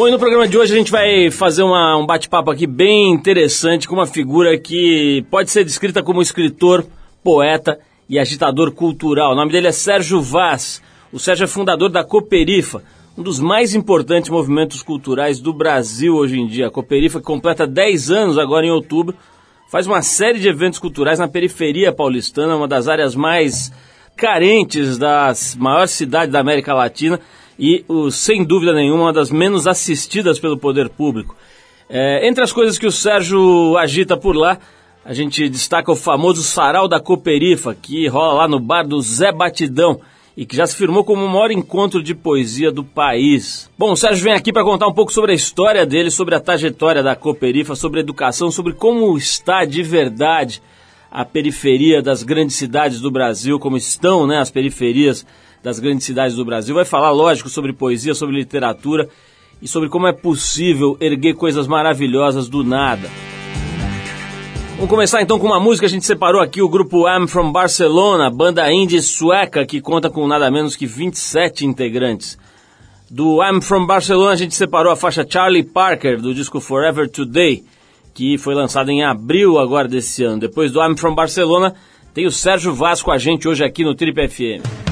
Bom, e no programa de hoje a gente vai fazer uma, um bate-papo aqui bem interessante com uma figura que pode ser descrita como escritor, poeta e agitador cultural. O nome dele é Sérgio Vaz. O Sérgio é fundador da Cooperifa, um dos mais importantes movimentos culturais do Brasil hoje em dia. A Cooperifa, que completa 10 anos agora em outubro, faz uma série de eventos culturais na periferia paulistana, uma das áreas mais carentes das maiores cidades da América Latina e, o, sem dúvida nenhuma, uma das menos assistidas pelo poder público. É, entre as coisas que o Sérgio agita por lá, a gente destaca o famoso Sarau da Cooperifa, que rola lá no bar do Zé Batidão e que já se firmou como o maior encontro de poesia do país. Bom, o Sérgio vem aqui para contar um pouco sobre a história dele, sobre a trajetória da Cooperifa, sobre educação, sobre como está de verdade a periferia das grandes cidades do Brasil, como estão né, as periferias das grandes cidades do Brasil. Vai falar, lógico, sobre poesia, sobre literatura e sobre como é possível erguer coisas maravilhosas do nada. Vamos começar então com uma música. A gente separou aqui o grupo I'm From Barcelona, banda indie sueca que conta com nada menos que 27 integrantes. Do I'm From Barcelona a gente separou a faixa Charlie Parker do disco Forever Today, que foi lançado em abril agora desse ano. Depois do I'm From Barcelona tem o Sérgio Vasco com a gente hoje aqui no Trip FM.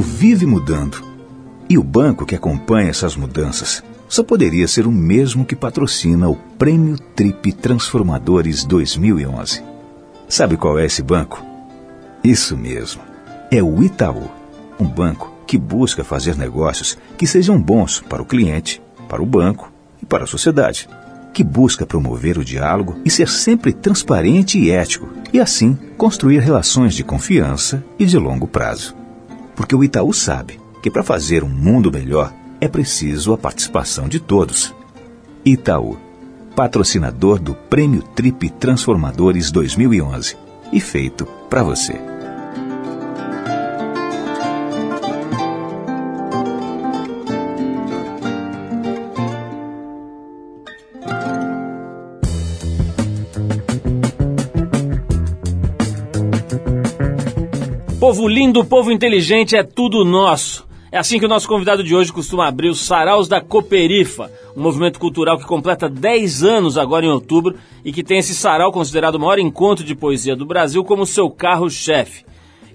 Vive mudando. E o banco que acompanha essas mudanças só poderia ser o mesmo que patrocina o Prêmio Trip Transformadores 2011. Sabe qual é esse banco? Isso mesmo. É o Itaú, um banco que busca fazer negócios que sejam bons para o cliente, para o banco e para a sociedade, que busca promover o diálogo e ser sempre transparente e ético, e assim construir relações de confiança e de longo prazo. Porque o Itaú sabe que para fazer um mundo melhor é preciso a participação de todos. Itaú, patrocinador do Prêmio Trip Transformadores 2011 e feito para você. Povo lindo, povo inteligente, é tudo nosso. É assim que o nosso convidado de hoje costuma abrir os Saraus da Coperifa, um movimento cultural que completa 10 anos agora em outubro e que tem esse sarau considerado o maior encontro de poesia do Brasil como seu carro-chefe.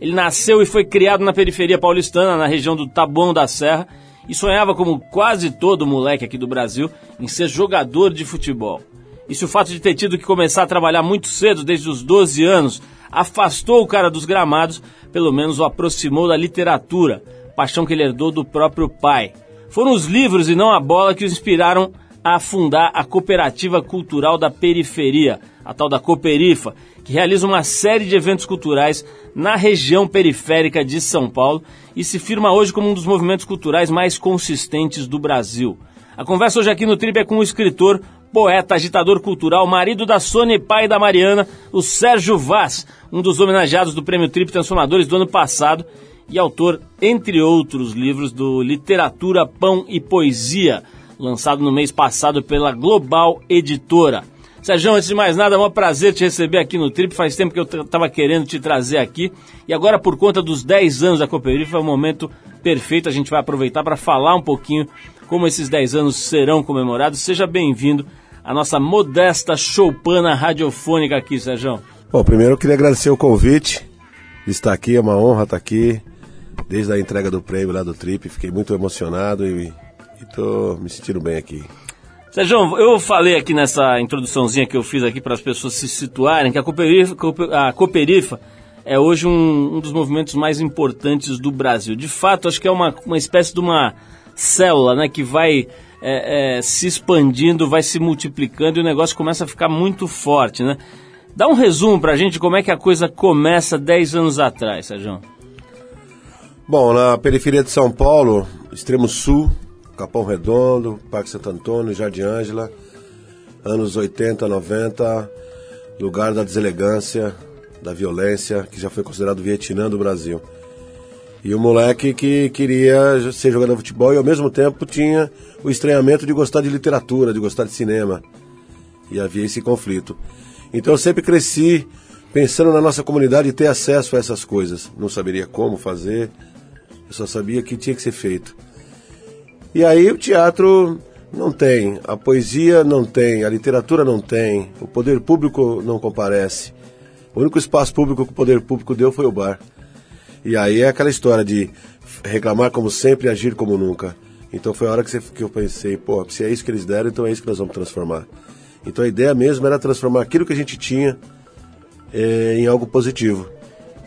Ele nasceu e foi criado na periferia paulistana, na região do Taboão da Serra, e sonhava, como quase todo moleque aqui do Brasil, em ser jogador de futebol. E se o fato de ter tido que começar a trabalhar muito cedo, desde os 12 anos, afastou o cara dos gramados, pelo menos o aproximou da literatura paixão que ele herdou do próprio pai. Foram os livros e não a bola que o inspiraram a fundar a Cooperativa Cultural da Periferia, a tal da Cooperifa, que realiza uma série de eventos culturais na região periférica de São Paulo e se firma hoje como um dos movimentos culturais mais consistentes do Brasil. A conversa hoje aqui no Trip é com o escritor, poeta, agitador cultural, marido da Sônia e pai da Mariana, o Sérgio Vaz, um dos homenageados do Prêmio Trip Transformadores do ano passado e autor, entre outros livros, do Literatura, Pão e Poesia, lançado no mês passado pela Global Editora. Sérgio, antes de mais nada, é um prazer te receber aqui no Trip. Faz tempo que eu estava querendo te trazer aqui. E agora, por conta dos 10 anos da Cooperifa, é o momento perfeito. A gente vai aproveitar para falar um pouquinho como esses 10 anos serão comemorados. Seja bem-vindo à nossa modesta choupana radiofônica aqui, Sérgio. Bom, primeiro eu queria agradecer o convite de estar aqui. É uma honra estar aqui desde a entrega do prêmio lá do Trip, fiquei muito emocionado e estou me sentindo bem aqui. Sérgio, eu falei aqui nessa introduçãozinha que eu fiz aqui para as pessoas se situarem que a Cooperifa, a Cooperifa é hoje um, um, dos movimentos mais importantes do Brasil. De fato, acho que é uma, uma espécie de uma célula né, que vai é, é, se expandindo, vai se multiplicando e o negócio começa a ficar muito forte. Né? Dá um resumo para a gente como é que a coisa começa 10 anos atrás, Sérgio. Bom, na periferia de São Paulo, extremo sul, Capão Redondo, Parque Santo Antônio, Jardim Ângela, anos 80, 90, lugar da deselegância, da violência, que já foi considerado Vietnã do Brasil. E o moleque que queria ser jogador de futebol e ao mesmo tempo tinha o estranhamento de gostar de literatura, de gostar de cinema. E havia esse conflito. Então eu sempre cresci pensando na nossa comunidade e ter acesso a essas coisas. Não saberia como fazer, eu só sabia que tinha que ser feito. E aí o teatro não tem, a poesia não tem, a literatura não tem, o poder público não comparece. O único espaço público que o poder público deu foi o bar. E aí é aquela história de reclamar como sempre e agir como nunca. Então foi a hora que, você, que eu pensei, pô, se é isso que eles deram, então é isso que nós vamos transformar. Então a ideia mesmo era transformar aquilo que a gente tinha é, em algo positivo.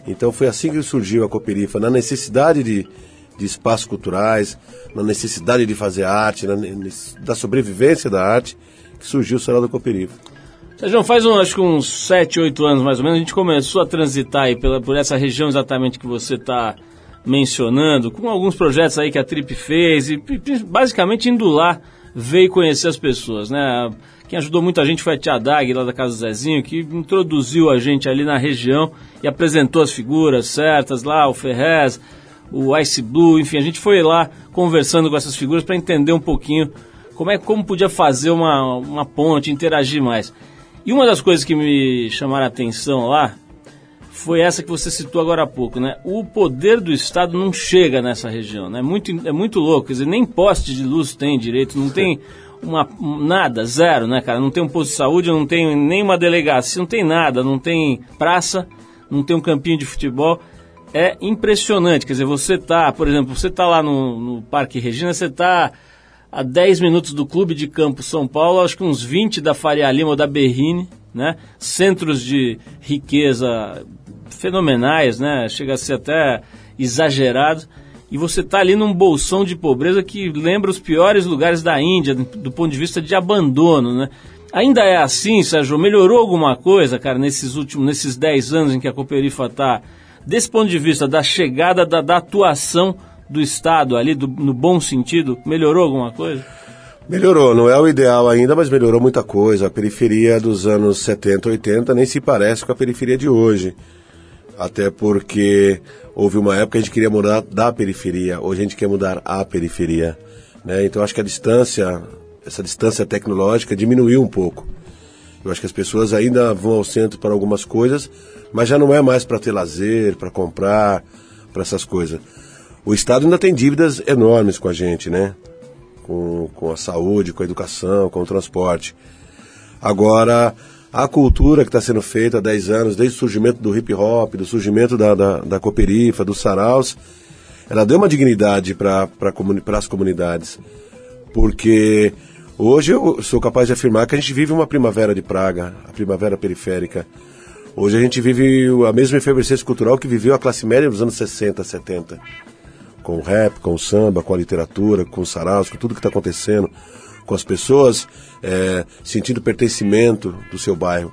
Então foi assim que surgiu a Cooperifa, na necessidade de, de espaços culturais, na necessidade de fazer arte, na, da sobrevivência da arte, que surgiu o Salão da Cooperifa. Sérgio, faz um, acho que uns 7, 8 anos mais ou menos, a gente começou a transitar aí pela, por essa região exatamente que você está mencionando, com alguns projetos aí que a Trip fez, e basicamente indo lá ver e conhecer as pessoas, né? Quem ajudou muito a gente foi a Tia Dag, lá da Casa do Zezinho, que introduziu a gente ali na região e apresentou as figuras certas lá, o Ferrez, o Ice Blue, enfim, a gente foi lá conversando com essas figuras para entender um pouquinho como é como podia fazer uma, uma ponte, interagir mais. E uma das coisas que me chamaram a atenção lá foi essa que você citou agora há pouco, né? O poder do Estado não chega nessa região, né? Muito, é muito louco, quer dizer, nem poste de luz tem direito, não tem uma, nada, zero, né, cara? Não tem um posto de saúde, não tem nem uma delegacia, não tem nada, não tem praça, não tem um campinho de futebol. É impressionante, quer dizer, você tá, por exemplo, você tá lá no, no Parque Regina, você tá a 10 minutos do Clube de Campo São Paulo, acho que uns 20 da Faria Lima ou da Berrine, né? Centros de riqueza fenomenais, né? Chega a ser até exagerado e você está ali num bolsão de pobreza que lembra os piores lugares da Índia do ponto de vista de abandono, né? Ainda é assim, Sérgio? Melhorou alguma coisa, cara, nesses últimos, nesses 10 anos em que a Cooperifa está, desse ponto de vista da chegada, da, da atuação do Estado ali, do, no bom sentido, melhorou alguma coisa? Melhorou, não é o ideal ainda, mas melhorou muita coisa. A periferia dos anos 70, 80 nem se parece com a periferia de hoje. Até porque houve uma época que a gente queria mudar da periferia, hoje a gente quer mudar a periferia. Né? Então acho que a distância, essa distância tecnológica diminuiu um pouco. Eu acho que as pessoas ainda vão ao centro para algumas coisas, mas já não é mais para ter lazer, para comprar, para essas coisas. O Estado ainda tem dívidas enormes com a gente, né? com, com a saúde, com a educação, com o transporte. Agora, a cultura que está sendo feita há 10 anos, desde o surgimento do hip hop, do surgimento da, da, da Cooperifa, dos saraus, ela deu uma dignidade para as comunidades. Porque hoje eu sou capaz de afirmar que a gente vive uma primavera de praga, a primavera periférica. Hoje a gente vive a mesma efervescência cultural que viveu a classe média dos anos 60, 70 com o rap, com o samba, com a literatura, com o saraus, com tudo que está acontecendo, com as pessoas é, sentindo pertencimento do seu bairro.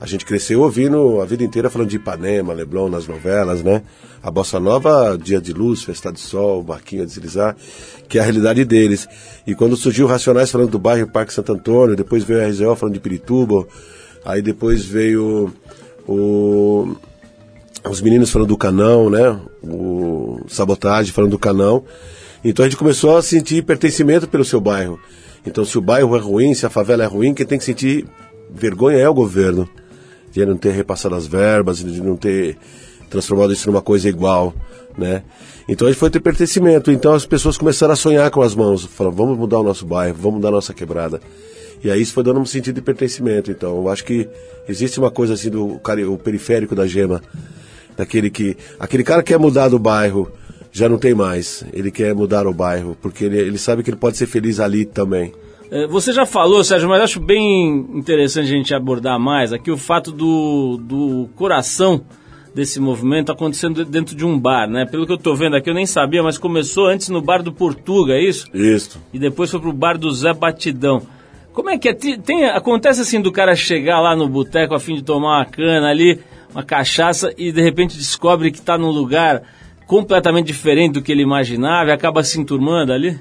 A gente cresceu ouvindo a vida inteira falando de Ipanema, Leblon nas novelas, né? A Bossa Nova, Dia de Luz, Festa de Sol, Barquinho a Deslizar, que é a realidade deles. E quando surgiu Racionais falando do bairro Parque Santo Antônio, depois veio a RZO falando de Pirituba, aí depois veio o os meninos falando do canão, né? O Sabotagem falando do canão. Então a gente começou a sentir pertencimento pelo seu bairro. Então se o bairro é ruim, se a favela é ruim, quem tem que sentir vergonha é o governo. De não ter repassado as verbas, de não ter transformado isso numa coisa igual, né? Então a gente foi ter pertencimento. Então as pessoas começaram a sonhar com as mãos. Falaram, vamos mudar o nosso bairro, vamos mudar a nossa quebrada. E aí isso foi dando um sentido de pertencimento. Então eu acho que existe uma coisa assim do o periférico da gema daquele que. Aquele cara que quer mudar do bairro já não tem mais. Ele quer mudar o bairro, porque ele, ele sabe que ele pode ser feliz ali também. É, você já falou, Sérgio, mas acho bem interessante a gente abordar mais aqui o fato do, do coração desse movimento acontecendo dentro de um bar, né? Pelo que eu estou vendo aqui, eu nem sabia, mas começou antes no bar do Portuga, é isso? Isso. E depois foi pro bar do Zé Batidão. Como é que é? Tem, acontece assim do cara chegar lá no boteco a fim de tomar uma cana ali, uma cachaça e de repente descobre que está num lugar completamente diferente do que ele imaginava e acaba se enturmando ali?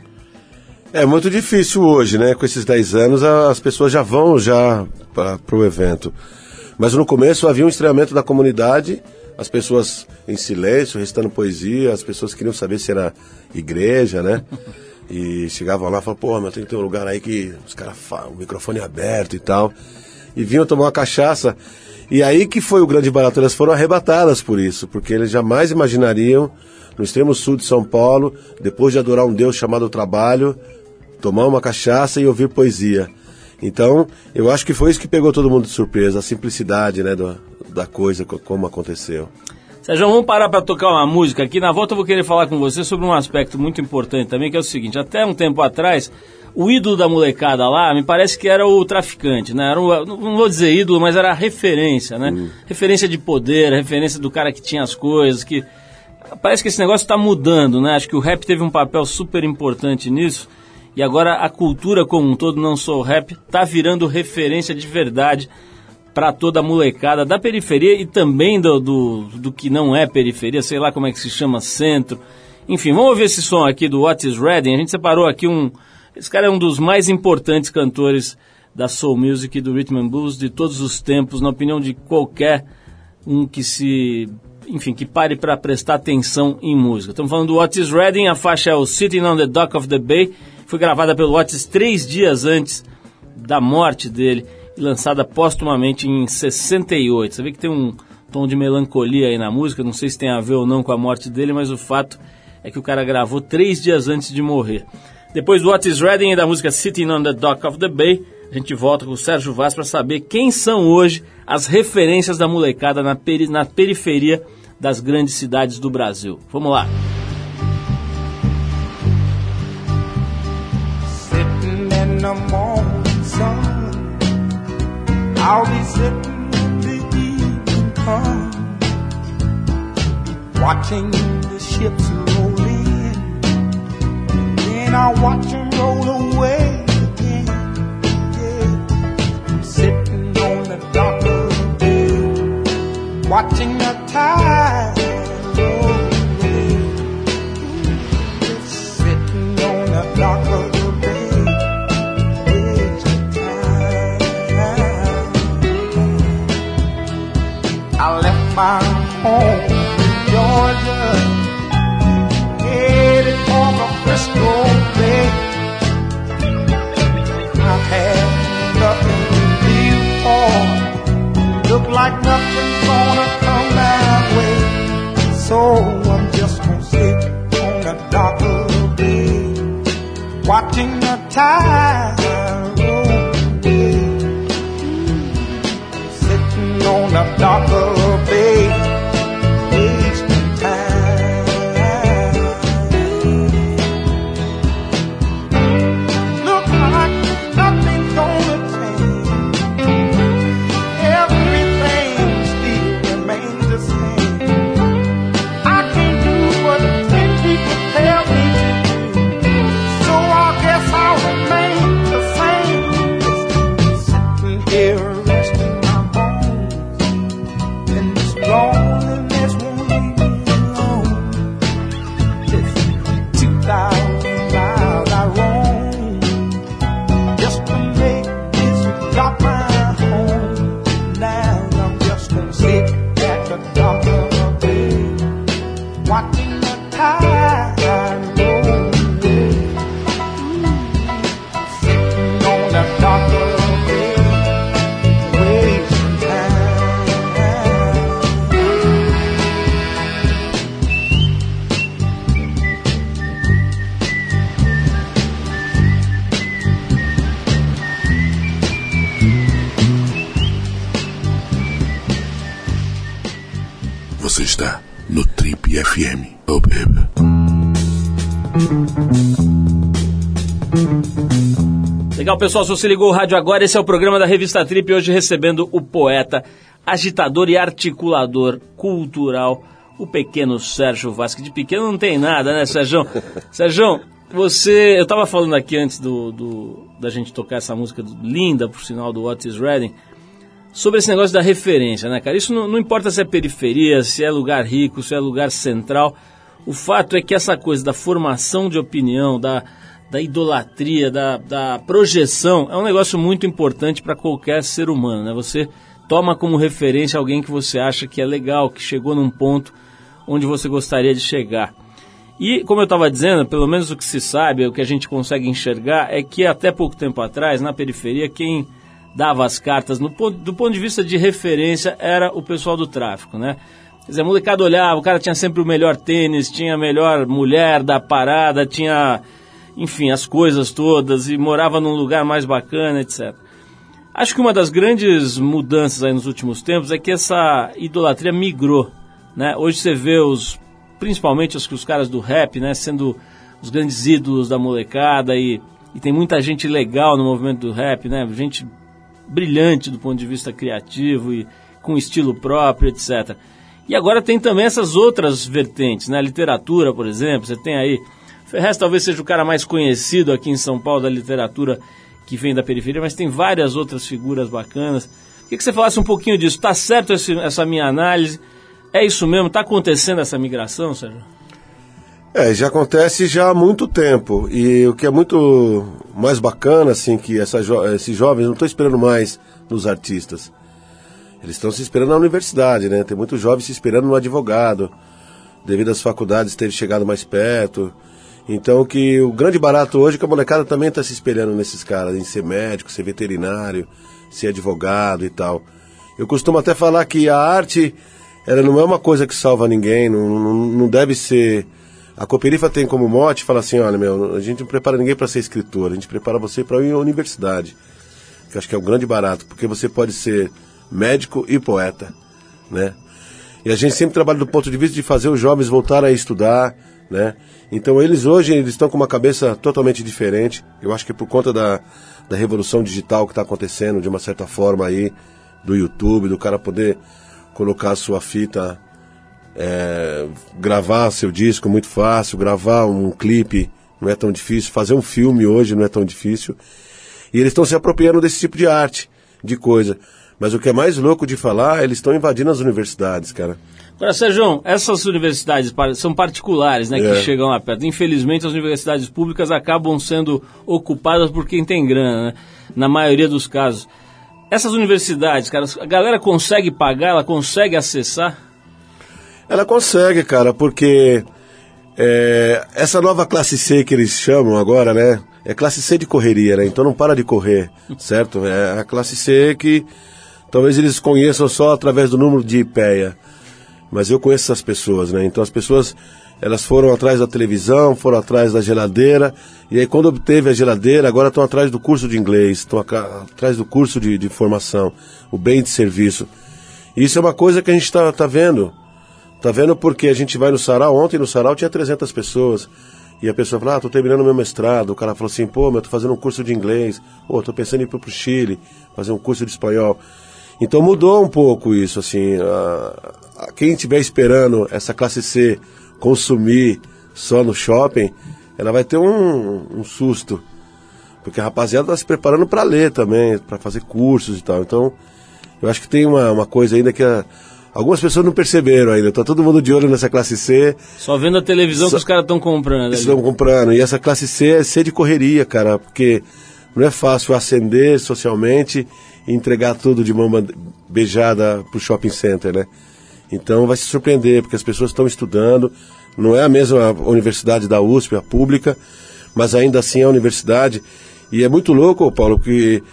É muito difícil hoje, né? Com esses 10 anos, as pessoas já vão já para o evento. Mas no começo havia um estranhamento da comunidade, as pessoas em silêncio, recitando poesia, as pessoas queriam saber se era igreja, né? E chegavam lá e falavam, pô, mas tem que ter um lugar aí que os caras falam, o microfone é aberto e tal. E vinham tomar uma cachaça. E aí que foi o grande barato, elas foram arrebatadas por isso, porque eles jamais imaginariam, no extremo sul de São Paulo, depois de adorar um Deus chamado trabalho, tomar uma cachaça e ouvir poesia. Então, eu acho que foi isso que pegou todo mundo de surpresa, a simplicidade né, do, da coisa, como aconteceu. Sérgio, vamos parar para tocar uma música aqui. Na volta eu vou querer falar com você sobre um aspecto muito importante também, que é o seguinte: até um tempo atrás, o ídolo da molecada lá, me parece que era o traficante, né? Era o, não vou dizer ídolo, mas era a referência, né? Uhum. Referência de poder, referência do cara que tinha as coisas, que... Parece que esse negócio está mudando, né? Acho que o rap teve um papel super importante nisso. E agora a cultura como um todo, não só o rap, está virando referência de verdade para toda a molecada da periferia e também do, do, do, que não é periferia, sei lá como é que se chama, centro. Enfim, vamos ouvir esse som aqui do What is Reading. A gente separou aqui um, esse cara é um dos mais importantes cantores da soul music e do rhythm and blues de todos os tempos, na opinião de qualquer um que se, enfim, que pare para prestar atenção em música. Estamos falando do Otis Redding, a faixa é o Sitting on the Dock of the Bay, foi gravada pelo Otis três dias antes da morte dele e lançada póstumamente em 68. Você vê que tem um tom de melancolia aí na música, não sei se tem a ver ou não com a morte dele, mas o fato é que o cara gravou três dias antes de morrer. Depois do Otis Redding e da música Sitting on the Dock of the Bay, a gente volta com o Sérgio Vaz para saber quem são hoje as referências da molecada na, peri na periferia das grandes cidades do Brasil. Vamos lá. Sitting and I watch them roll away again. Yeah. I'm sitting on the dock of the bay, watching the tide roll away. Just sitting on the dock of the bay. It's time. I left my home just won't. I've nothing to live for. Look like nothing's gonna come my way. So I'm just gonna sit on a darker bed, watching the tide. Pessoal, se você ligou o rádio agora, esse é o programa da Revista Trip, hoje recebendo o poeta, agitador e articulador cultural, o pequeno Sérgio Vasque. De pequeno não tem nada, né, Sérgio? Sérgio, você... Eu estava falando aqui antes do, do, da gente tocar essa música linda, por sinal, do What is Reading, sobre esse negócio da referência, né, cara? Isso não, não importa se é periferia, se é lugar rico, se é lugar central. O fato é que essa coisa da formação de opinião, da, da idolatria, da, da projeção, é um negócio muito importante para qualquer ser humano, né? Você toma como referência alguém que você acha que é legal, que chegou num ponto onde você gostaria de chegar. E, como eu estava dizendo, pelo menos o que se sabe, o que a gente consegue enxergar, é que até pouco tempo atrás, na periferia, quem dava as cartas no ponto, do ponto de vista de referência era o pessoal do tráfico, né? Quer dizer, a molecada olhava, o cara tinha sempre o melhor tênis, tinha a melhor mulher da parada, tinha, enfim, as coisas todas e morava num lugar mais bacana, etc. Acho que uma das grandes mudanças aí nos últimos tempos é que essa idolatria migrou, né? Hoje você vê os, principalmente os, os caras do rap, né, sendo os grandes ídolos da molecada e, e tem muita gente legal no movimento do rap, né? Gente brilhante do ponto de vista criativo e com estilo próprio, etc. E agora tem também essas outras vertentes, né? Literatura, por exemplo, você tem aí. Ferrez talvez seja o cara mais conhecido aqui em São Paulo da literatura que vem da periferia, mas tem várias outras figuras bacanas. Queria que você falasse um pouquinho disso. Está certo esse, essa minha análise? É isso mesmo? Está acontecendo essa migração, Sérgio? É, já acontece já há muito tempo. E o que é muito mais bacana, assim, que essa jo esses jovens não estão esperando mais nos artistas. Eles estão se esperando na universidade, né? Tem muitos jovens se esperando no advogado, devido às faculdades terem chegado mais perto. Então que o grande barato hoje é que a molecada também está se espelhando nesses caras, em ser médico, ser veterinário, ser advogado e tal. Eu costumo até falar que a arte, ela não é uma coisa que salva ninguém, não, não, não deve ser... A Cooperifa tem como mote, fala assim, olha, meu, a gente não prepara ninguém para ser escritor, a gente prepara você para ir à universidade. Que eu acho que é o grande barato, porque você pode ser médico e poeta, né? E a gente sempre trabalha do ponto de vista de fazer os jovens voltarem a estudar, né? Então eles hoje eles estão com uma cabeça totalmente diferente. Eu acho que por conta da, da revolução digital que está acontecendo, de uma certa forma aí, do YouTube, do cara poder colocar a sua fita, é, gravar seu disco muito fácil, gravar um clipe não é tão difícil, fazer um filme hoje não é tão difícil. E eles estão se apropriando desse tipo de arte, de coisa. Mas o que é mais louco de falar, eles estão invadindo as universidades, cara. Agora, Sérgio, essas universidades são particulares, né, É. que chegam lá perto. Infelizmente, as universidades públicas acabam sendo ocupadas por quem tem grana, né? Na maioria dos casos. Essas universidades, cara, a galera consegue pagar, ela consegue acessar? Ela consegue, cara, porque é, essa nova classe C que eles chamam agora, né? É classe C de correria, né? Então não para de correr, certo? É a classe C que talvez eles conheçam só através do número de IPEA. Mas eu conheço essas pessoas, né? Então as pessoas Elas foram atrás da televisão, foram atrás da geladeira, e aí quando obteve a geladeira, agora estão atrás do curso de inglês, estão atrás do curso de, de formação, o bem de serviço. Isso é uma coisa que a gente está tá vendo. Tá vendo porque a gente vai no sarau, ontem no sarau tinha 300 pessoas, e a pessoa fala, ah, tô terminando meu mestrado, o cara falou assim, pô, meu, tô fazendo um curso de inglês, pô, tô pensando em ir pro pro Chile, fazer um curso de espanhol. Então mudou um pouco isso, assim, a- quem estiver esperando essa classe C consumir só no shopping, ela vai ter um, um susto. Porque a rapaziada está se preparando para ler também, para fazer cursos e tal. Então, eu acho que tem uma, uma coisa ainda que a- algumas pessoas não perceberam ainda. Tá todo mundo de olho nessa classe C, Só vendo a televisão Só- que os caras estão comprando. estão comprando. E essa classe C é C de correria, cara, porque não é fácil ascender socialmente e entregar tudo de mão beijada pro shopping center, né? Então vai se surpreender, porque as pessoas estão estudando. Não é a mesma universidade da USP, a pública, mas ainda assim é a universidade. E é muito louco, Paulo, que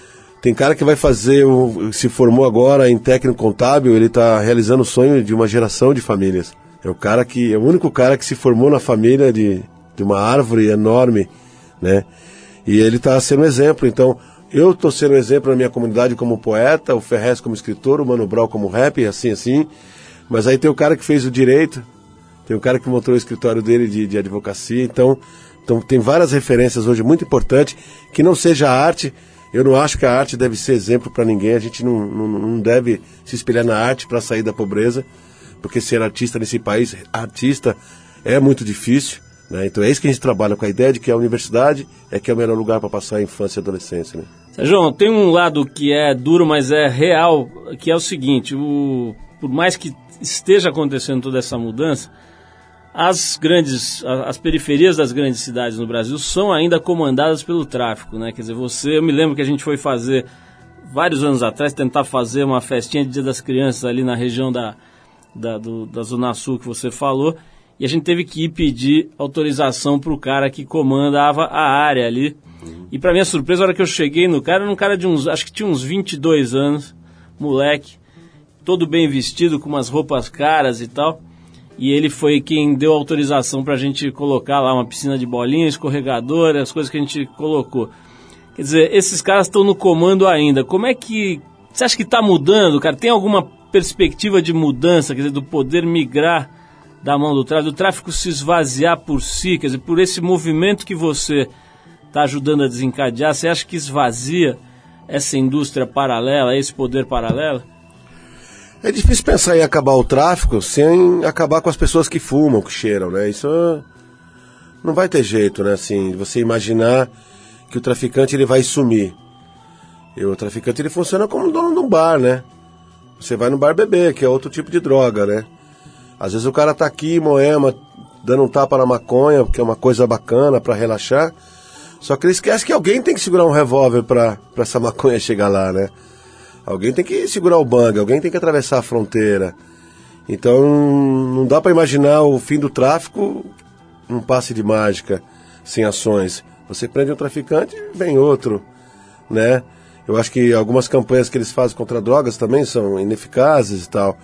tem cara que vai fazer, se formou agora em técnico contábil, ele está realizando o sonho de uma geração de famílias. É o cara que, é o único cara que se formou na família de, de uma árvore enorme, né? E ele está sendo um exemplo. Então, eu estou sendo um exemplo na minha comunidade como poeta, o Ferrez como escritor, o Mano Brown como rap, assim, assim. Mas aí tem o cara que fez o direito, tem o cara que montou o escritório dele de, de advocacia. Então, então, tem várias referências hoje muito importantes. Que não seja a arte. Eu não acho que a arte deve ser exemplo para ninguém. A gente não, não, não deve se espelhar na arte para sair da pobreza. Porque ser artista nesse país, artista, é muito difícil. Né? Então é isso que a gente trabalha com a ideia de que a universidade é que é o melhor lugar para passar a infância e a adolescência. Né? Sérgio, tem um lado que é duro, mas é real, que é o seguinte, o, por mais que esteja acontecendo toda essa mudança, as grandes, as periferias das grandes cidades no Brasil são ainda comandadas pelo tráfico, né? Quer dizer, você, eu me lembro que a gente foi fazer vários anos atrás tentar fazer uma festinha de Dia das Crianças ali na região da, da, do- da Zona Sul que você falou, e a gente teve que ir pedir autorização para o cara que comandava a área ali. E para minha surpresa, a hora que eu cheguei no cara, era um cara de uns, acho que tinha uns 22 anos, moleque, todo bem vestido, com umas roupas caras e tal. E ele foi quem deu autorização para a gente colocar lá uma piscina de bolinha, escorregador, as coisas que a gente colocou. Quer dizer, esses caras estão no comando ainda. Como é que. Você acha que está mudando, cara? Tem alguma perspectiva de mudança, quer dizer, do poder migrar da mão do tráfico, do tráfico se esvaziar por si, quer dizer, por esse movimento que você está ajudando a desencadear, você acha que esvazia essa indústria paralela, esse poder paralelo? É difícil pensar em acabar o tráfico sem acabar com as pessoas que fumam, que cheiram, né? Isso não vai ter jeito, né? Assim, você imaginar que o traficante ele vai sumir. E o traficante ele funciona como dono de um bar, né? Você vai no bar beber, que é outro tipo de droga, né? Às vezes o cara tá aqui em Moema dando um tapa na maconha, que é uma coisa bacana para relaxar. Só que ele esquece que alguém tem que segurar um revólver pra, pra essa maconha chegar lá, né? Alguém tem que segurar o bang, alguém tem que atravessar a fronteira. Então não dá para imaginar o fim do tráfico num passe de mágica, sem ações. Você prende um traficante vem outro, né? Eu acho que algumas campanhas que eles fazem contra drogas também são ineficazes e tal.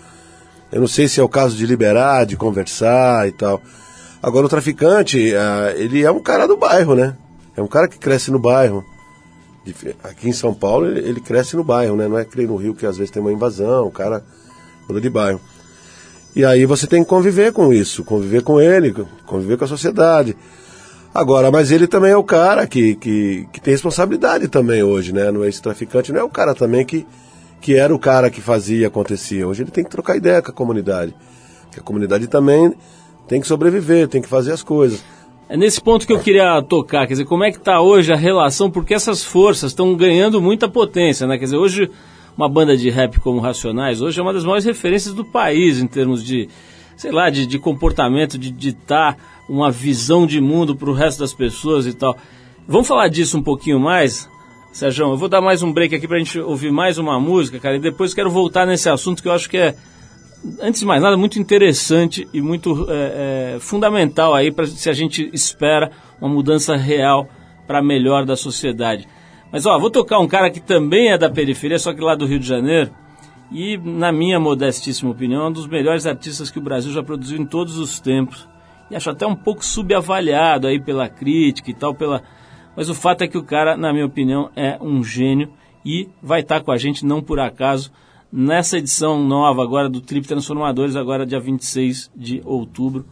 Eu não sei se é o caso de liberar, de conversar e tal. Agora o traficante, ah, ele é um cara do bairro, né? É um cara que cresce no bairro. Aqui em São Paulo ele, ele cresce no bairro, né? Não é nem no Rio que às vezes tem uma invasão, o cara muda de bairro. E aí você tem que conviver com isso, conviver com ele, conviver com a sociedade. Agora, mas ele também é o cara que, que, que tem responsabilidade também hoje, né? No ex-traficante não é o cara também que, que era o cara que fazia acontecia. Hoje ele tem que trocar ideia com a comunidade. Porque a comunidade também tem que sobreviver, tem que fazer as coisas. É nesse ponto que eu queria tocar, quer dizer, como é que está hoje a relação, porque essas forças estão ganhando muita potência, né? Quer dizer, hoje uma banda de rap como Racionais, hoje é uma das maiores referências do país em termos de, sei lá, de, de comportamento, de ditar uma visão de mundo para o resto das pessoas e tal. Vamos falar disso um pouquinho mais? Sérgio, eu vou dar mais um break aqui para a gente ouvir mais uma música, cara, e depois quero voltar nesse assunto que eu acho que é antes de mais nada, muito interessante e muito é, é, fundamental aí para se a gente espera uma mudança real para melhor da sociedade. Mas ó, vou tocar um cara que também é da periferia, só que lá do Rio de Janeiro, e na minha modestíssima opinião, é um dos melhores artistas que o Brasil já produziu em todos os tempos. e acho até um pouco subavaliado aí pela crítica e tal, pela... mas o fato é que o cara, na minha opinião, é um gênio e vai estar com a gente, não por acaso, nessa edição nova agora do Trip Transformadores, agora dia 26 de outubro,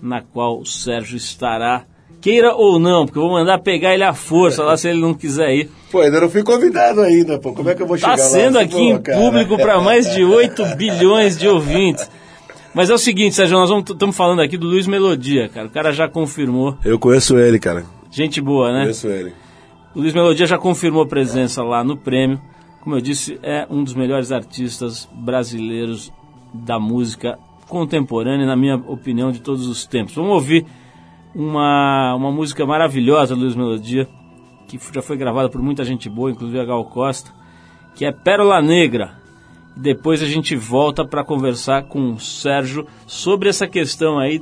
na qual o Sérgio estará, queira ou não, porque eu vou mandar pegar ele à força lá se ele não quiser ir. Pô, ainda não fui convidado ainda, pô. Como é que eu vou chegar Está lá? sendo aqui em cara. público para mais de 8 bilhões de ouvintes. Mas é o seguinte, Sérgio, nós estamos falando aqui do Luiz Melodia, cara. O cara já confirmou. Eu conheço ele, cara. Gente boa, né? Conheço ele. O Luiz Melodia já confirmou presença lá no prêmio. Como eu disse, é um dos melhores artistas brasileiros da música contemporânea, na minha opinião, de todos os tempos. Vamos ouvir uma, uma música maravilhosa do Luiz Melodia, que já foi gravada por muita gente boa, inclusive a Gal Costa, que é Pérola Negra. Depois a gente volta para conversar com o Sérgio sobre essa questão aí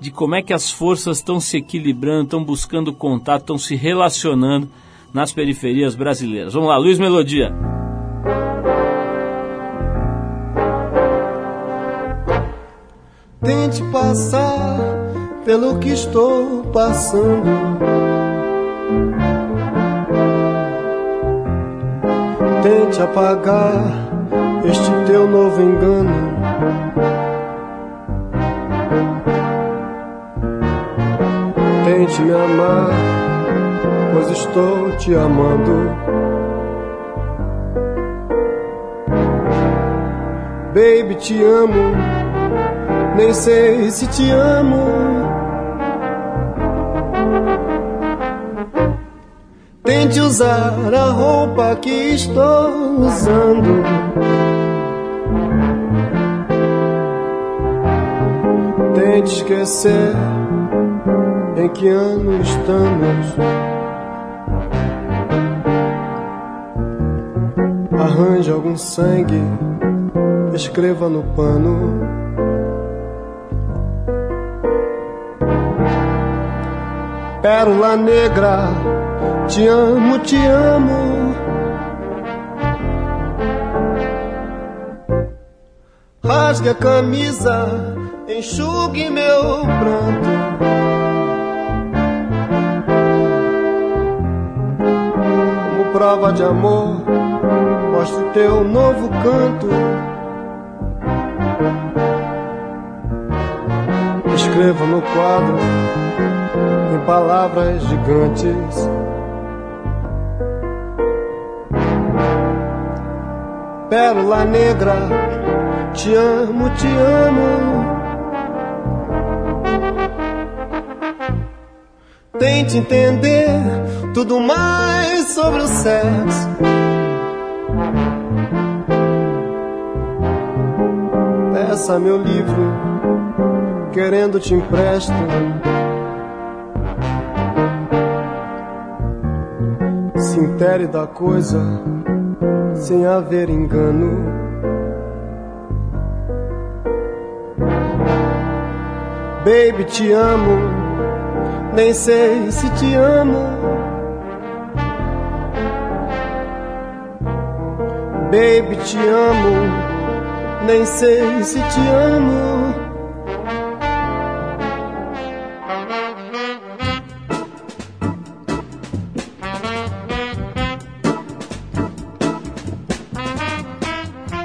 de como é que as forças estão se equilibrando, estão buscando contato, estão se relacionando nas periferias brasileiras. Vamos lá, Luiz Melodia. Tente passar pelo que estou passando. Tente apagar este teu novo engano. Tente me amar, pois estou te amando. Baby, te amo nem sei se te amo. Tente usar a roupa que estou usando. Tente esquecer em que ano estamos. Arranje algum sangue, escreva no pano. Pérola negra, te amo, te amo. Rasgue a camisa, enxugue meu pranto. Prova de amor, mostre teu novo canto. Escreva no quadro em palavras gigantes. Pérola negra, te amo, te amo. Tente entender tudo mais sobre o sexo. Peça meu livro, querendo te empresto. se intere da coisa sem haver engano. Baby, te amo, nem sei se te amo. Baby, te amo, nem sei se te amo.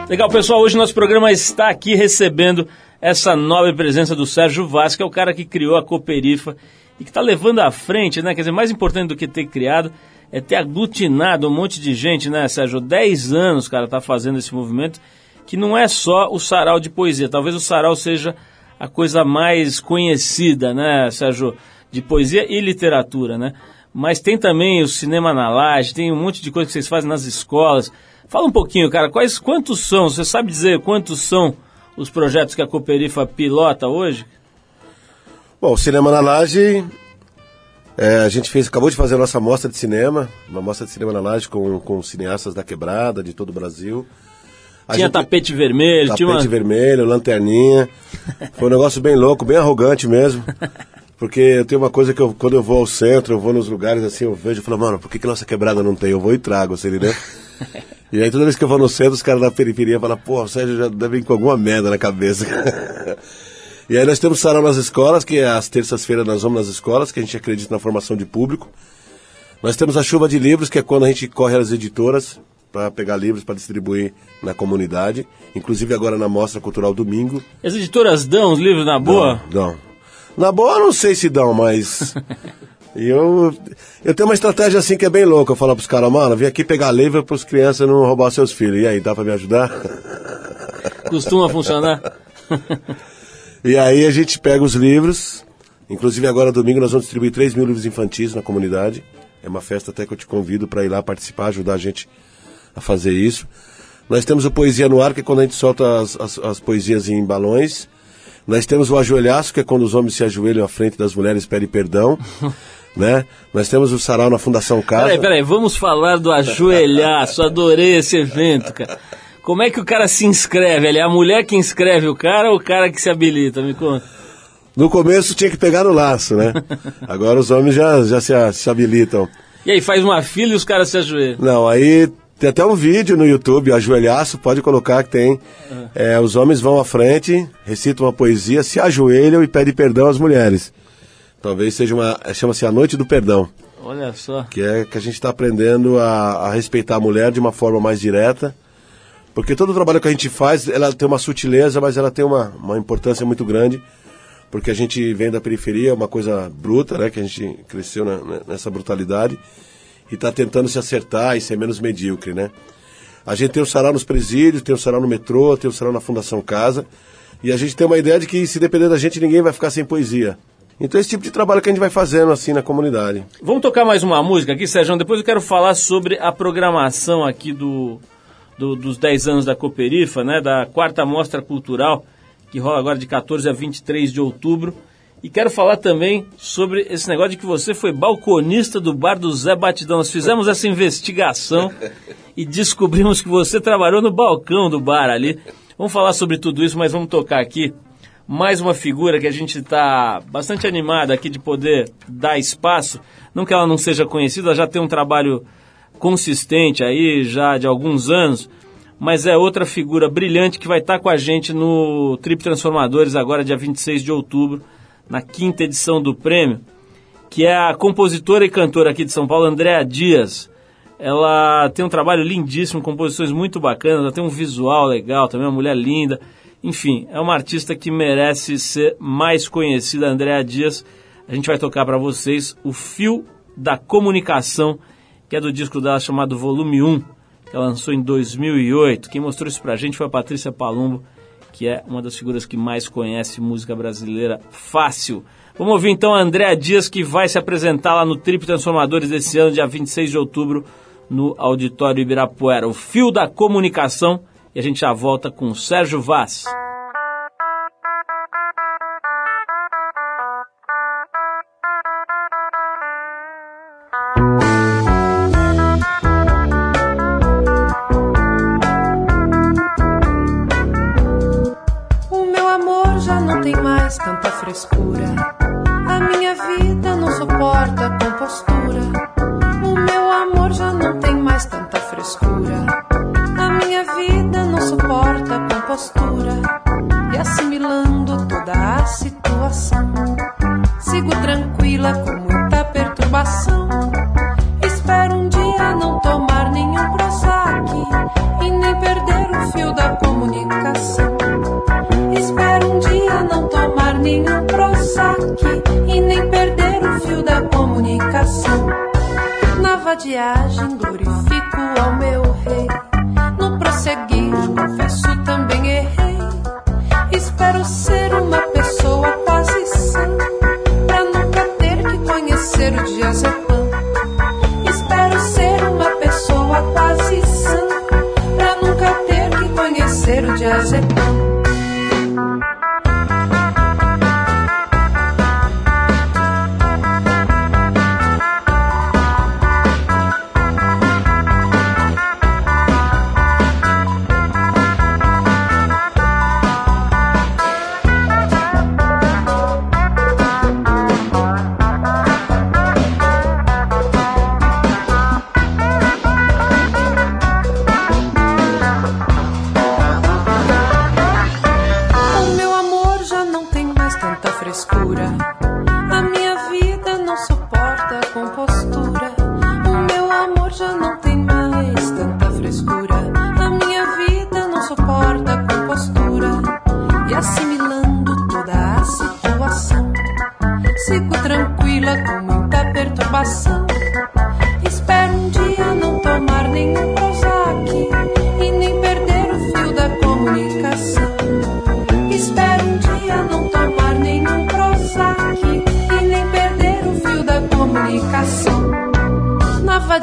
Legal, pessoal. Hoje nosso programa está aqui recebendo essa nobre presença do Sérgio Vaz, que é o cara que criou a Cooperifa e que está levando à frente, né? Quer dizer, mais importante do que ter criado é ter aglutinado um monte de gente, né, Sérgio? Dez anos, cara, tá fazendo esse movimento que não é só o sarau de poesia. Talvez o sarau seja a coisa mais conhecida, né, Sérgio, de poesia e literatura, né? Mas tem também o cinema na laje, tem um monte de coisa que vocês fazem nas escolas. Fala um pouquinho, cara, quais, quantos são, você sabe dizer quantos são os projetos que a Cooperifa pilota hoje? Bom, o Cinema na Laje, é, a gente fez, acabou de fazer a nossa mostra de cinema, uma mostra de cinema na Laje com, com cineastas da quebrada, de todo o Brasil. Tinha gente- tapete vermelho, tapete tinha uma... vermelho, lanterninha. Foi um negócio bem louco, bem arrogante mesmo. Porque eu tenho uma coisa que eu, quando eu vou ao centro, eu vou nos lugares assim, eu vejo e falo, mano, por que, que nossa quebrada não tem? Eu vou e trago, você entendeu? E aí toda vez que eu vou no centro, os caras da periferia falam, pô, o Sérgio já deve vir com alguma merda na cabeça. E aí nós temos sarau nas escolas, que é às terças-feiras nós vamos nas escolas, que a gente acredita na formação de público. Nós temos a chuva de livros, que é quando a gente corre às editoras para pegar livros para distribuir na comunidade. Inclusive agora na Mostra Cultural Domingo. As editoras dão os livros na boa? Dão. Na boa eu não sei se dão, mas. Eu, eu tenho uma estratégia assim que é bem louca. Eu falo pros caras, mano, vim aqui pegar livro para as crianças não roubar seus filhos. E aí, dá para me ajudar? Costuma funcionar? E aí a gente pega os livros. Inclusive agora domingo nós vamos distribuir 3 mil livros infantis na comunidade. É uma festa até que eu te convido para ir lá participar, ajudar a gente a fazer isso. Nós temos o Poesia no Ar, que é quando a gente solta as, as, as poesias em balões. Nós temos o Ajoelhaço, que é quando os homens se ajoelham à frente das mulheres e pedem perdão. né? Nós temos o Sarau na Fundação Casa. Peraí, peraí, vamos falar do ajoelhaço. Adorei esse evento, cara. Como é que o cara se inscreve? Ele é a mulher que inscreve o cara ou o cara que se habilita? Me conta. No começo tinha que pegar no laço, né? Agora os homens já, já se, se habilitam. E aí, faz uma fila e os caras se ajoelham. Não, aí tem até um vídeo no YouTube, ajoelhaço, pode colocar que tem. É, os homens vão à frente, recitam uma poesia, se ajoelham e pedem perdão às mulheres. Talvez seja uma. chama-se A Noite do Perdão. Olha só. Que é que a gente está aprendendo a, a respeitar a mulher de uma forma mais direta. Porque todo o trabalho que a gente faz, ela tem uma sutileza, mas ela tem uma, uma importância muito grande. Porque a gente vem da periferia, uma coisa bruta, né? Que a gente cresceu na- nessa brutalidade e está tentando se acertar e ser menos medíocre, né? A gente tem o sarau nos presídios, tem o sarau no metrô, tem o sarau na Fundação Casa, e a gente tem uma ideia de que se depender da gente, ninguém vai ficar sem poesia. Então esse tipo de trabalho que a gente vai fazendo assim na comunidade. Vamos tocar mais uma música aqui, Sérgio. Depois eu quero falar sobre a programação aqui do, do- dos 10 anos da Cooperifa, né? Da quarta mostra cultural, que rola agora de 14 a 23 de outubro. E quero falar também sobre esse negócio de que você foi balconista do bar do Zé Batidão. Nós fizemos essa investigação e descobrimos que você trabalhou no balcão do bar ali. Vamos falar sobre tudo isso, mas vamos tocar aqui mais uma figura que a gente está bastante animado aqui de poder dar espaço. Não que ela não seja conhecida, ela já tem um trabalho consistente aí, já de alguns anos, mas é outra figura brilhante que vai estar com a gente no Trip Transformadores agora, dia 26 de outubro, na quinta edição do prêmio, que é a compositora e cantora aqui de São Paulo, Andréa Dias. Ela tem um trabalho lindíssimo, composições muito bacanas, ela tem um visual legal, também uma mulher linda. Enfim, é uma artista que merece ser mais conhecida, Andréa Dias. A gente vai tocar para vocês o Fio da Comunicação, que é do disco dela chamado Volume 1, que ela lançou em 2008. Quem mostrou isso pra gente foi a Patrícia Palumbo, que é uma das figuras que mais conhece música brasileira fácil. Vamos ouvir então a Andréa Dias, que vai se apresentar lá no Trip Transformadores desse ano, dia 26 de outubro, no Auditório Ibirapuera. O Fio da Comunicação, e a gente já volta com o Sérgio Vaz. A minha vida não suporta compostura. O meu amor já não tem mais tanta frescura. A minha vida não suporta compostura. E assimilando toda a situação, sigo tranquila com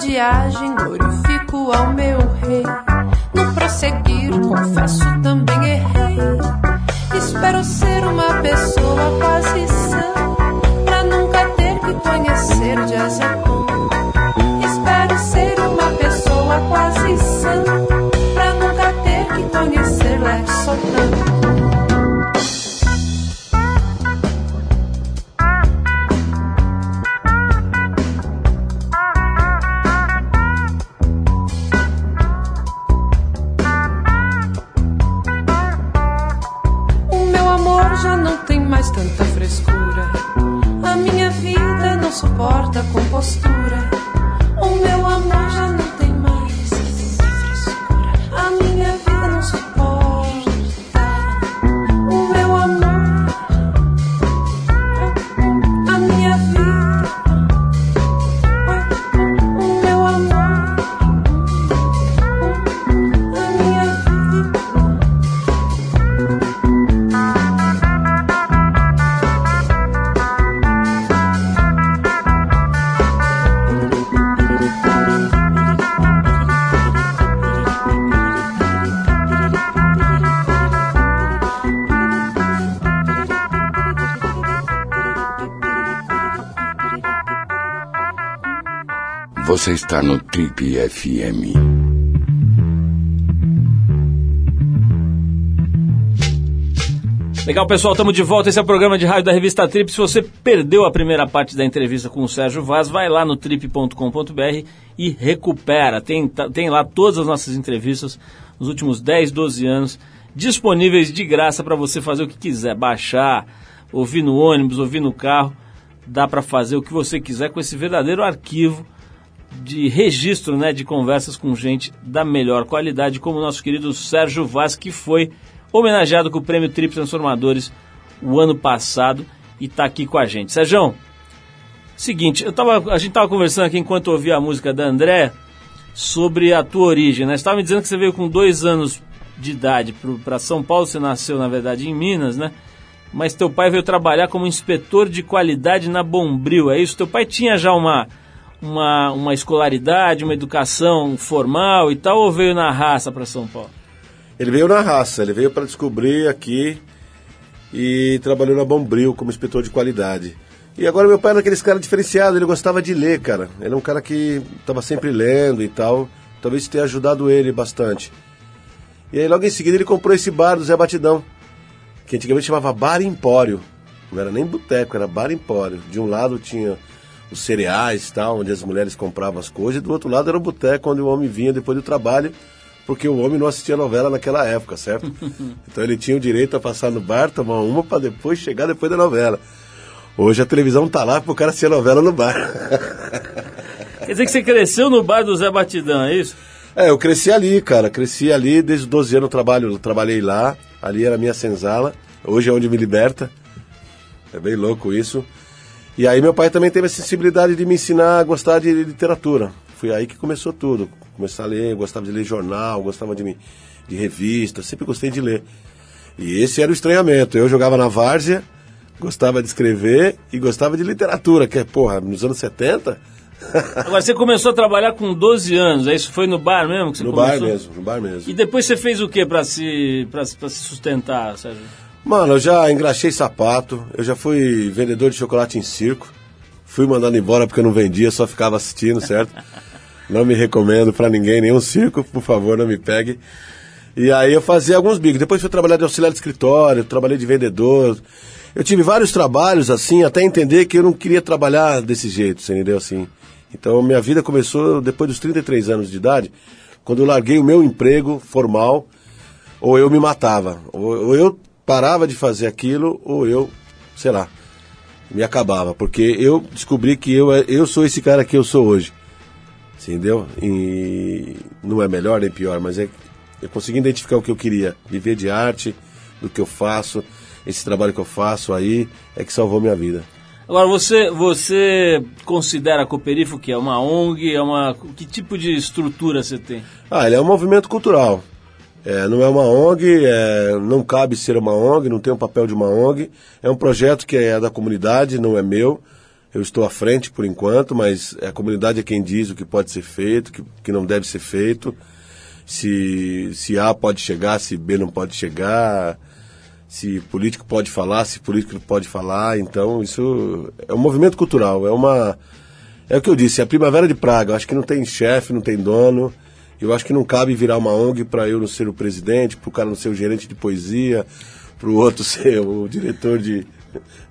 vadiagem glorifico ao meu rei. No prosseguir, confesso também errei. Espero ser uma pessoa quase sã, pra nunca ter que conhecer jazz é Está no Trip FM. Legal, pessoal, estamos de volta. Esse é o programa de rádio da revista Trip. Se você perdeu a primeira parte da entrevista com o Sérgio Vaz, vai lá no trip.com.br e recupera. Tem, tá- tem lá todas as nossas entrevistas nos últimos 10, 12 anos, disponíveis de graça para você fazer o que quiser, baixar, ouvir no ônibus, ouvir no carro. Dá para fazer o que você quiser com esse verdadeiro arquivo de registro né, de conversas com gente da melhor qualidade, como o nosso querido Sérgio Vaz, que foi homenageado com o prêmio Trip Transformadores o ano passado e está aqui com a gente. Sérgio, seguinte, eu tava, a gente estava conversando aqui enquanto ouvia a música da André sobre a tua origem. Né? Você estava me dizendo que você veio com dois anos de idade para São Paulo, você nasceu, na verdade, em Minas, né? Mas teu pai veio trabalhar como inspetor de qualidade na Bombril, é isso? Teu pai tinha já uma, uma, uma escolaridade, uma educação formal e tal, ou veio na raça para São Paulo? Ele veio na raça, ele veio para descobrir aqui e trabalhou na Bombril como inspetor de qualidade. E agora meu pai era aqueles cara diferenciado, ele gostava de ler, cara. Ele é um cara que estava sempre lendo e tal. Talvez tenha ajudado ele bastante. E aí logo em seguida ele comprou esse bar do Zé Batidão, que antigamente chamava Bar Empório. Não era nem boteco, era Bar Empório. De um lado tinha os cereais tal, onde as mulheres compravam as coisas, e do outro lado era o boteco onde o homem vinha depois do trabalho, porque o homem não assistia novela naquela época, certo? então ele tinha o direito a passar no bar, tomar uma para depois chegar depois da novela. Hoje a televisão tá lá pro cara assistir novela no bar. Quer dizer que você cresceu no bar do Zé Batidão, é isso? É, eu cresci ali, cara. Cresci ali, desde os 12 anos eu trabalho, eu trabalhei lá. Ali era a minha senzala. Hoje é onde me liberta. É bem louco isso. E aí meu pai também teve a sensibilidade de me ensinar a gostar de literatura. Foi aí que começou tudo. Começar a ler, gostava de ler jornal, gostava de, de revista, sempre gostei de ler. E esse era o estranhamento. Eu jogava na várzea, gostava de escrever e gostava de literatura, que é, porra, nos anos 70, Agora, você começou a trabalhar com 12 anos, é isso? Foi no bar mesmo que você no começou? bar mesmo, no bar mesmo. E depois você fez o que para se, pra, pra se sustentar, Sérgio? Mano, eu já engraxei sapato, eu já fui vendedor de chocolate em circo. Fui mandado embora porque eu não vendia, só ficava assistindo, certo? não me recomendo pra ninguém, nenhum circo, por favor, não me pegue. E aí eu fazia alguns bicos. Depois fui trabalhar de auxiliar de escritório, trabalhei de vendedor. Eu tive vários trabalhos assim, até entender que eu não queria trabalhar desse jeito, você entendeu assim? Então minha vida começou depois dos 33 anos de idade, quando eu larguei o meu emprego formal, ou eu me matava, ou, ou eu parava de fazer aquilo, ou eu, sei lá, me acabava, porque eu descobri que eu, eu sou esse cara que eu sou hoje. Entendeu? E não é melhor nem pior, mas é eu consegui identificar o que eu queria, viver de arte, do que eu faço, esse trabalho que eu faço aí é que salvou minha vida. Agora, você, você considera a Cooperifo que é uma ONG, é uma... Que tipo de estrutura você tem? Ah, ele é um movimento cultural. É, não é uma ONG, é, não cabe ser uma ONG, não tem o papel de uma ONG. É um projeto que é da comunidade, não é meu. Eu estou à frente por enquanto, mas a comunidade é quem diz o que pode ser feito, o que, que não deve ser feito. Se, se A pode chegar, se B não pode chegar, se político pode falar, se político não pode falar. Então, isso é um movimento cultural, é uma. É o que eu disse, é a primavera de Praga. Acho que não tem chefe, não tem dono. Eu acho que não cabe virar uma ONG para eu não ser o presidente, para o cara não ser o gerente de poesia, para o outro ser o diretor de,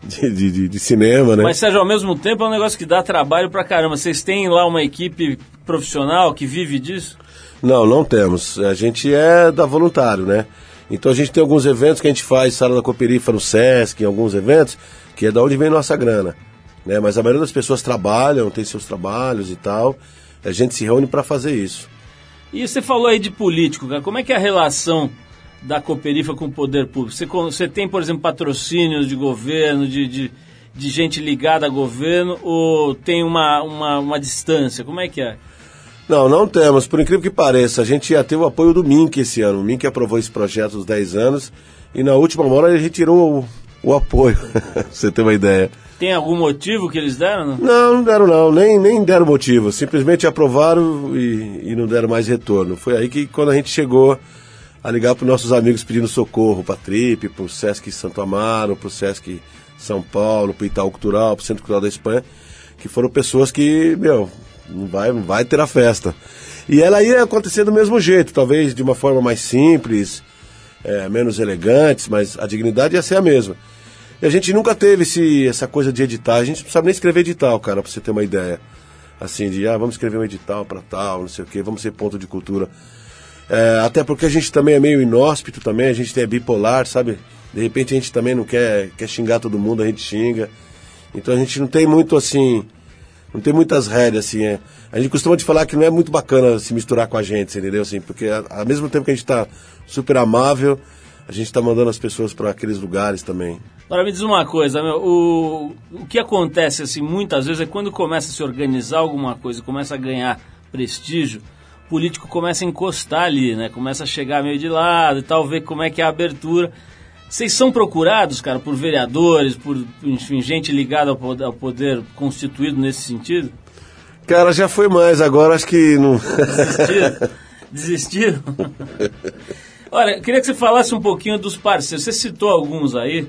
de, de, de- cinema, né? Mas, Sérgio, ao mesmo tempo é um negócio que dá trabalho pra caramba. Vocês têm lá uma equipe profissional que vive disso? Não, não temos. A gente é da voluntário, né? Então a gente tem alguns eventos que a gente faz, sala da Cooperifa no Sesc, em alguns eventos, que é da onde vem nossa grana. Né? Mas a maioria das pessoas trabalham, tem seus trabalhos e tal. A gente se reúne para fazer isso. E você falou aí de político, cara. Como é que é a relação da Cooperifa com o poder público? Você, você tem, por exemplo, patrocínios de governo, de, de, de gente ligada a governo, ou tem uma, uma, uma distância? Como é que é? Não, não temos. Por incrível que pareça, a gente ia ter o apoio do MINC esse ano. O MINC aprovou esse projeto dos 10 anos e na última hora ele retirou o, o apoio, você ter uma ideia. Tem algum motivo que eles deram? Não? Não, deram não, nem, nem deram motivo. Simplesmente aprovaram e, e não deram mais retorno. Foi aí que quando a gente chegou a ligar para nossos amigos pedindo socorro, para a Trip, para o Sesc Santo Amaro, para o Sesc São Paulo, para o Itaú Cultural, para o Centro Cultural da Espanha, que foram pessoas que, meu, não vai, não vai ter a festa. E ela ia acontecer do mesmo jeito, talvez de uma forma mais simples, é, menos elegantes, mas a dignidade ia ser a mesma. E a gente nunca teve esse, essa coisa de editar. A gente não sabe nem escrever edital, cara, pra você ter uma ideia. Assim, de, ah, vamos escrever um edital pra tal, não sei o quê, vamos ser ponto de cultura. É, até porque a gente também é meio inóspito também, a gente é bipolar, sabe? De repente a gente também não quer, quer xingar todo mundo, a gente xinga. Então a gente não tem muito assim, não tem muitas rédeas assim, é. A gente costuma te falar que não é muito bacana se misturar com a gente, entendeu? Assim, porque ao mesmo tempo que a gente tá super amável, a gente tá mandando as pessoas para aqueles lugares também. Agora me diz uma coisa, meu, o, o que acontece assim muitas vezes é quando começa a se organizar alguma coisa, começa a ganhar prestígio, o político começa a encostar ali, né? Começa a chegar meio de lado e tal, ver como é que é a abertura. Vocês são procurados, cara, por vereadores, por enfim, gente ligada ao poder, ao poder constituído nesse sentido? Cara, já foi mais, agora acho que não. Desistiram? Desistiram? Olha, queria que você falasse um pouquinho dos parceiros. Você citou alguns aí.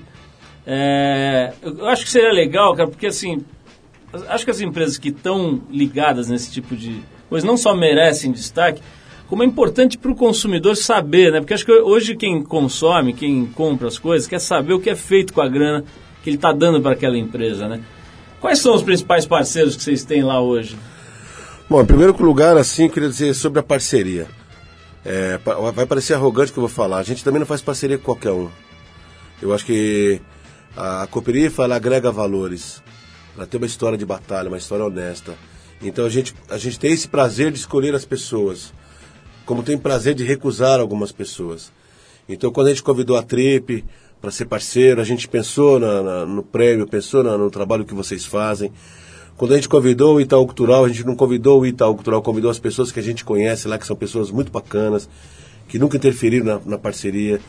É, eu acho que seria legal, cara, porque assim, acho que as empresas que estão ligadas nesse tipo de coisa não só merecem destaque, como é importante para o consumidor saber, né? Porque acho que hoje quem consome, quem compra as coisas, quer saber o que é feito com a grana que ele está dando para aquela empresa, né? Quais são os principais parceiros que vocês têm lá hoje? Bom, em primeiro lugar, assim, eu queria dizer sobre a parceria. É, vai parecer arrogante que eu vou falar. A gente também não faz parceria com qualquer um. Eu acho que a Cooperifa ela agrega valores. Ela tem uma história de batalha, uma história honesta. Então a gente, a gente tem esse prazer de escolher as pessoas, como tem prazer de recusar algumas pessoas. Então quando a gente convidou a Trip para ser parceiro, a gente pensou na- na- no prêmio, pensou na- no trabalho que vocês fazem. Quando a gente convidou o Itaú Cultural, a gente não convidou o Itaú Cultural, convidou as pessoas que a gente conhece lá, que são pessoas muito bacanas, que nunca interferiram na, na parceria.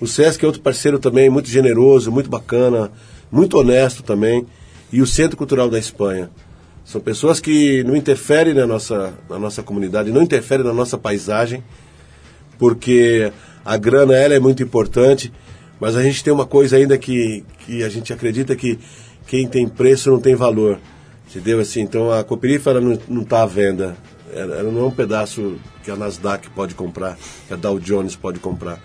O Sesc é outro parceiro também, muito generoso, muito bacana, muito honesto também. E o Centro Cultural da Espanha. São pessoas que não interferem na nossa, na nossa comunidade, não interferem na nossa paisagem, porque a grana ela é muito importante, mas a gente tem uma coisa ainda que, que a gente acredita que quem tem preço não tem valor. Entendeu? Assim, então a Cooperifa não está à venda. Ela, ela não é um pedaço que a Nasdaq pode comprar, que a Dow Jones pode comprar.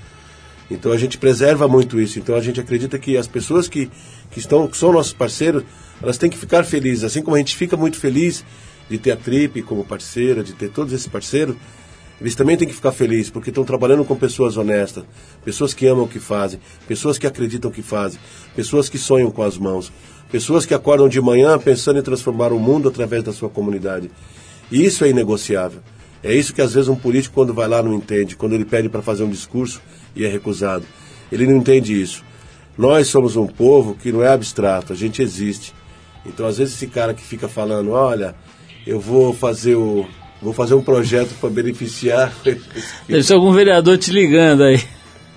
Então a gente preserva muito isso. Então a gente acredita que as pessoas que, que, estão, que são nossos parceiros, elas têm que ficar felizes. Assim como a gente fica muito feliz de ter a Trip como parceira, de ter todos esses parceiros, eles também têm que ficar felizes, porque estão trabalhando com pessoas honestas, pessoas que amam o que fazem, pessoas que acreditam o que fazem, pessoas que sonham com as mãos, pessoas que acordam de manhã pensando em transformar o mundo através da sua comunidade. E isso é inegociável. É isso que às vezes um político, quando vai lá, não entende. Quando ele pede para fazer um discurso e é recusado. Ele não entende isso. Nós somos um povo que não é abstrato, a gente existe. Então, às vezes, esse cara que fica falando, olha, eu vou fazer o. Vou fazer um projeto para beneficiar. Deve ser algum vereador te ligando aí.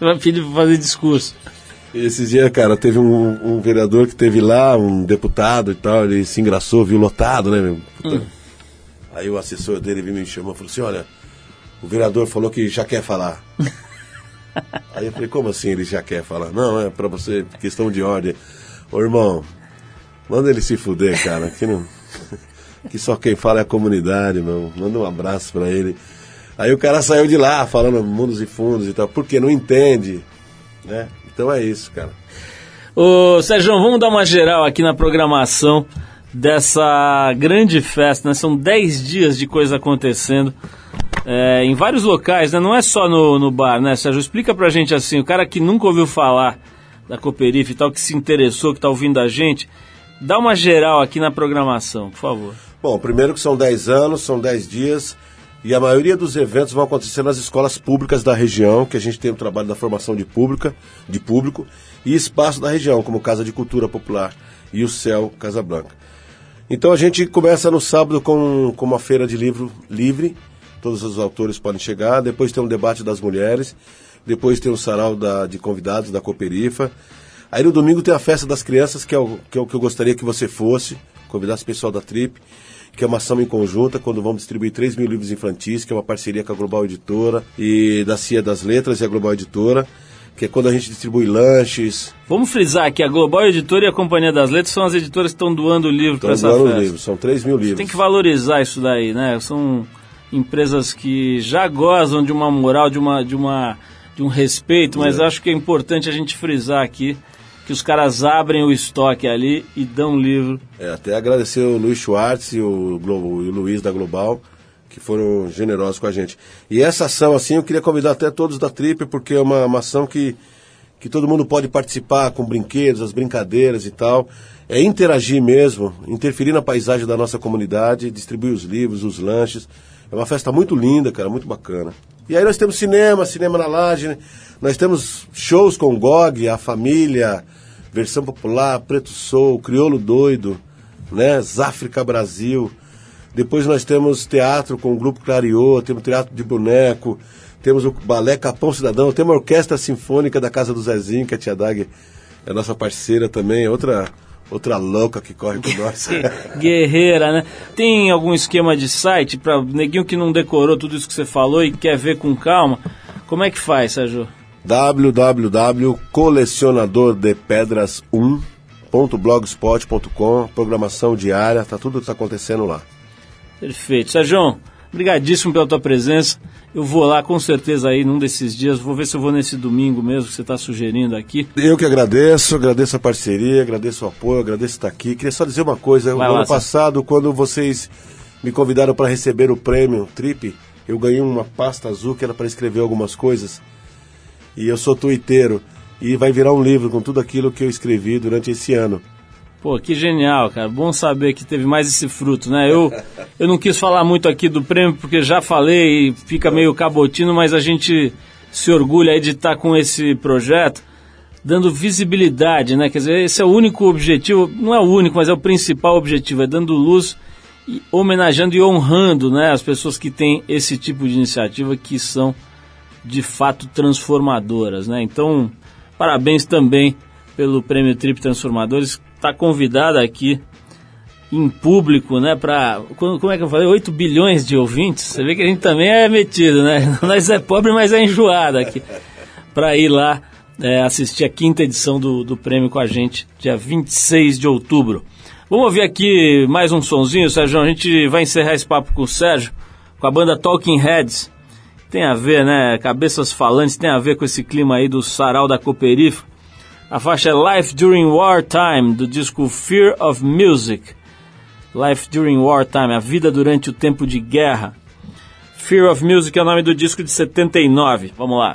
Vai pedir para fazer discurso. Esses dias, cara, teve um, um vereador que teve lá, um deputado e tal, ele se engraçou, viu lotado, né, meu? Puta. Aí o assessor dele me chamou e falou assim, olha, o vereador falou que já quer falar. Aí eu falei, como assim ele já quer falar? Não, é pra você, questão de ordem. Ô irmão, manda ele se fuder, cara, que não... Que só quem fala é a comunidade, meu. Manda um abraço pra ele. Aí o cara saiu de lá falando mundos e fundos e tal, porque não entende, né? Então é isso, cara. Ô, Sérgio, vamos dar uma geral aqui na programação dessa grande festa, né? São 10 dias de coisa acontecendo é, em vários locais, né? Não é só no, no bar, né, Sérgio? Explica pra gente assim, o cara que nunca ouviu falar da Cooperife e tal, que se interessou, que tá ouvindo a gente, dá uma geral aqui na programação, por favor. Bom, primeiro que são 10 anos, são 10 dias, e a maioria dos eventos vão acontecer nas escolas públicas da região, que a gente tem o trabalho da formação de, pública, de público, e espaço da região, como Casa de Cultura Popular e o CEL Casa Branca. Então a gente começa no sábado com, com uma feira de livro livre, todos os autores podem chegar, depois tem um debate das mulheres, depois tem um sarau da, de convidados da Cooperifa, aí no domingo tem a festa das crianças, que é o que, é o que eu gostaria que você fosse, convidasse o pessoal da Trip, que é uma ação em conjunta, quando vamos distribuir 3 mil livros infantis, que é uma parceria com a Global Editora e da CIA das Letras e a Global Editora, que é quando a gente distribui lanches. Vamos frisar que a Global Editora e a Companhia das Letras são as editoras que estão doando o livro para essa Estão doando festa. livros, são 3 mil livros. Tem que valorizar isso daí, né? São empresas que já gozam de uma moral, de uma, de uma, de um respeito, mas É. acho que é importante a gente frisar aqui que os caras abrem o estoque ali e dão um livro. É, até agradecer o Luiz Schwartz e o, Glo- e o Luiz da Global, que foram generosos com a gente. E essa ação, assim, eu queria convidar até todos da Trip, porque é uma, uma ação que, que todo mundo pode participar com brinquedos, as brincadeiras e tal. É interagir mesmo, interferir na paisagem da nossa comunidade, distribuir os livros, os lanches. É uma festa muito linda, cara, muito bacana. E aí nós temos cinema, cinema na laje, né? nós temos shows com o GOG, a família, versão popular, Preto Soul, Crioulo Doido, né? Záfrica Brasil. Depois nós temos teatro com o Grupo Clariô, temos teatro de boneco, temos o balé Capão Cidadão, temos a Orquestra Sinfônica da Casa do Zezinho, que a Tia Dag é nossa parceira também, é outra, outra louca que corre com nós. Guerreira, né? Tem algum esquema de site para neguinho que não decorou tudo isso que você falou e quer ver com calma? Como é que faz, Sérgio? www.colecionadordepedras1.blogspot.com Programação diária, tá tudo que tá acontecendo lá. Perfeito. Sérgio, obrigadíssimo pela tua presença. Eu vou lá com certeza aí num desses dias. Vou ver se eu vou nesse domingo mesmo que você está sugerindo aqui. Eu que agradeço, agradeço a parceria, agradeço o apoio, agradeço estar aqui. Queria só dizer uma coisa, Vai no lá, ano passado, quando vocês me convidaram para receber o prêmio Trip, eu ganhei uma pasta azul que era para escrever algumas coisas. E eu sou tuiteiro. E vai virar um livro com tudo aquilo que eu escrevi durante esse ano. Pô, que genial, cara. Bom saber que teve mais esse fruto, né? Eu, eu não quis falar muito aqui do prêmio porque já falei e fica meio cabotino, mas a gente se orgulha aí de estar com esse projeto dando visibilidade, né? Quer dizer, esse é o único objetivo, não é o único, mas é o principal objetivo, é dando luz e homenageando e honrando, né, as pessoas que têm esse tipo de iniciativa que são de fato transformadoras, né? Então, parabéns também pelo Prêmio Trip Transformadores. Está convidada aqui em público, né, para como é que eu falei, 8 bilhões de ouvintes. Você vê que a gente também é metido, né? Nós é pobre, mas é enjoado aqui. Para ir lá é, assistir a quinta edição do, do prêmio com a gente, dia 26 de outubro. Vamos ouvir aqui mais um sonzinho, Sérgio. A gente vai encerrar esse papo com o Sérgio, com a banda Talking Heads. Tem a ver, né? Cabeças falantes, tem a ver com esse clima aí do sarau da Cooperifa. A faixa é Life During Wartime, do disco Fear of Music. Life During Wartime, a vida durante o tempo de guerra. Fear of Music é o nome do disco de 79. Vamos lá.